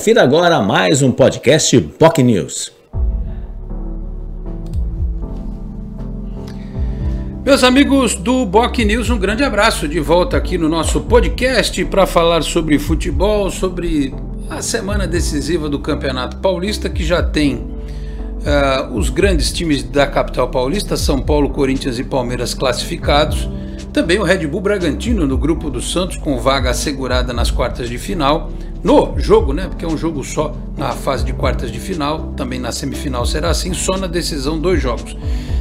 Confira agora mais um podcast POC News. Meus amigos do Boc News, um grande abraço de volta aqui no nosso podcast para falar sobre futebol, sobre a semana decisiva do Campeonato Paulista, que já tem uh, os grandes times da capital paulista, São Paulo, Corinthians e Palmeiras classificados. Também o Red Bull Bragantino no grupo do Santos, com vaga assegurada nas quartas de final. No jogo, né? Porque é um jogo só na fase de quartas de final, também na semifinal será assim, só na decisão dois jogos.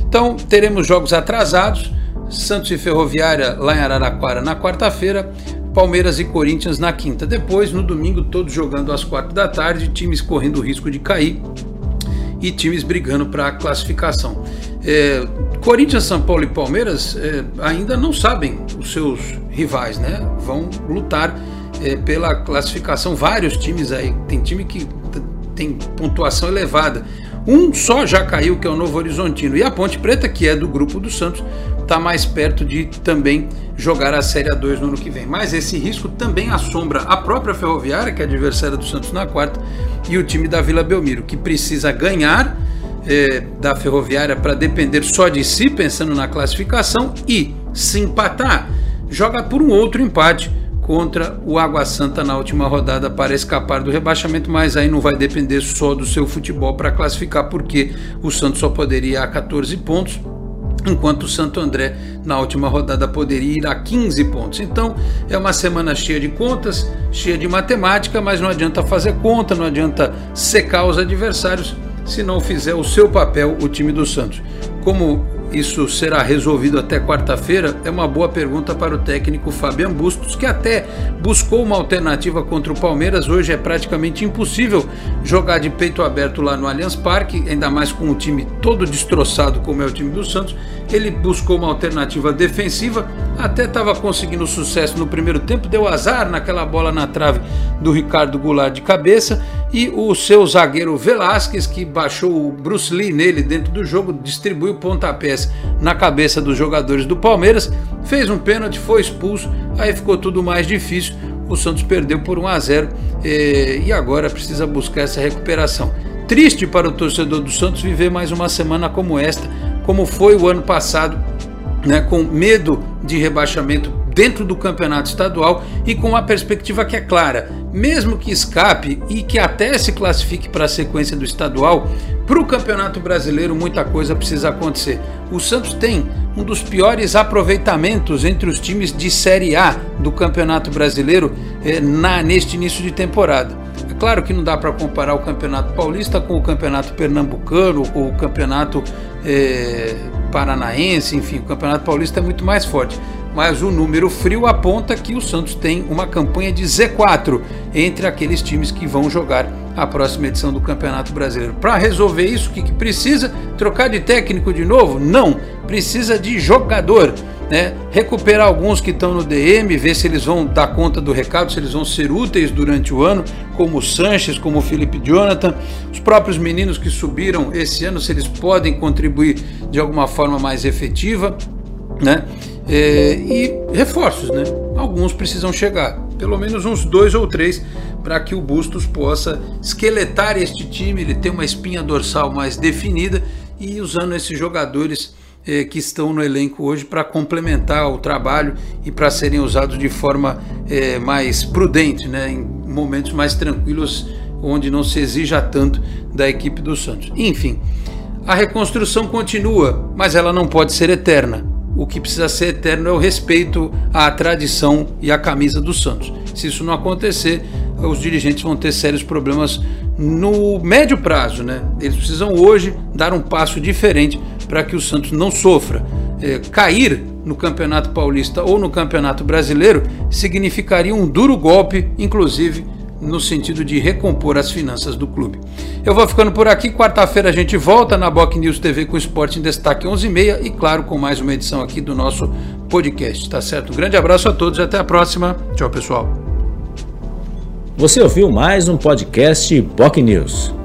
Então, teremos jogos atrasados: Santos e Ferroviária lá em Araraquara na quarta-feira, Palmeiras e Corinthians na quinta. Depois, no domingo, todos jogando às quatro da tarde, times correndo o risco de cair e times brigando para a classificação. É, Corinthians, São Paulo e Palmeiras é, ainda não sabem os seus rivais, né? Vão lutar é, pela classificação. Vários times aí, tem time que tem pontuação elevada. Um só já caiu, que é o Novo Horizontino. E a Ponte Preta, que é do grupo do Santos, está mais perto de também jogar a Série A2 no ano que vem. Mas esse risco também assombra a própria Ferroviária, que é adversária do Santos na quarta, e o time da Vila Belmiro, que precisa ganhar é, da Ferroviária para depender só de si, pensando na classificação, e se empatar, joga por um outro empate contra o Água Santa na última rodada para escapar do rebaixamento, mas aí não vai depender só do seu futebol para classificar, porque o Santos só poderia a 14 pontos, enquanto o Santo André na última rodada poderia ir a 15 pontos. Então é uma semana cheia de contas, cheia de matemática, mas não adianta fazer conta, não adianta secar os adversários se não fizer o seu papel o time do Santos. Como isso será resolvido até quarta-feira? É uma boa pergunta para o técnico Fabian Bustos, que até buscou uma alternativa contra o Palmeiras. Hoje é praticamente impossível jogar de peito aberto lá no Allianz Parque, ainda mais com o time todo destroçado como é o time do Santos. Ele buscou uma alternativa defensiva, até estava conseguindo sucesso no primeiro tempo, deu azar naquela bola na trave do Ricardo Goulart de cabeça e o seu zagueiro Velasquez, que baixou o Bruce Lee nele dentro do jogo, distribuiu pontapés na cabeça dos jogadores do Palmeiras, fez um pênalti, foi expulso, aí ficou tudo mais difícil. O Santos perdeu por 1 a 0 eh, e agora precisa buscar essa recuperação. Triste para o torcedor do Santos viver mais uma semana como esta, como foi o ano passado, né, com medo de rebaixamento dentro do campeonato estadual e com uma perspectiva que é clara, mesmo que escape e que até se classifique para a sequência do estadual, para o campeonato brasileiro muita coisa precisa acontecer. O Santos tem um dos piores aproveitamentos entre os times de Série A do campeonato brasileiro eh, na, neste início de temporada. É claro que não dá para comparar o Campeonato Paulista com o Campeonato Pernambucano ou o Campeonato é, Paranaense, enfim, o Campeonato Paulista é muito mais forte. Mas o número frio aponta que o Santos tem uma campanha de Z4 entre aqueles times que vão jogar a próxima edição do Campeonato Brasileiro. Para resolver isso, o que, que precisa? Trocar de técnico de novo? Não, precisa de jogador né? recuperar alguns que estão no DM, ver se eles vão dar conta do recado, se eles vão ser úteis durante o ano, como o Sanches, como o Felipe Jonathan, os próprios meninos que subiram esse ano, se eles podem contribuir de alguma forma mais efetiva, né? É, e reforços, né? Alguns precisam chegar, pelo menos uns dois ou três, para que o Bustos possa esqueletar este time, ele ter uma espinha dorsal mais definida e usando esses jogadores eh, que estão no elenco hoje para complementar o trabalho e para serem usados de forma eh, mais prudente, né, em momentos mais tranquilos, onde não se exija tanto da equipe do Santos. Enfim, a reconstrução continua, mas ela não pode ser eterna. O que precisa ser eterno é o respeito à tradição e à camisa do Santos. Se isso não acontecer, os dirigentes vão ter sérios problemas no médio prazo, né? Eles precisam hoje dar um passo diferente para que o Santos não sofra. É, cair no Campeonato Paulista ou no Campeonato Brasileiro significaria um duro golpe, inclusive no sentido de recompor as finanças do clube. Eu vou ficando por aqui. Quarta-feira a gente volta na Boc News TV com Esporte em Destaque 11h30 e, claro, com mais uma edição aqui do nosso podcast. Tá certo? Um grande abraço a todos e até a próxima. Tchau, pessoal. Você ouviu mais um podcast Boc News.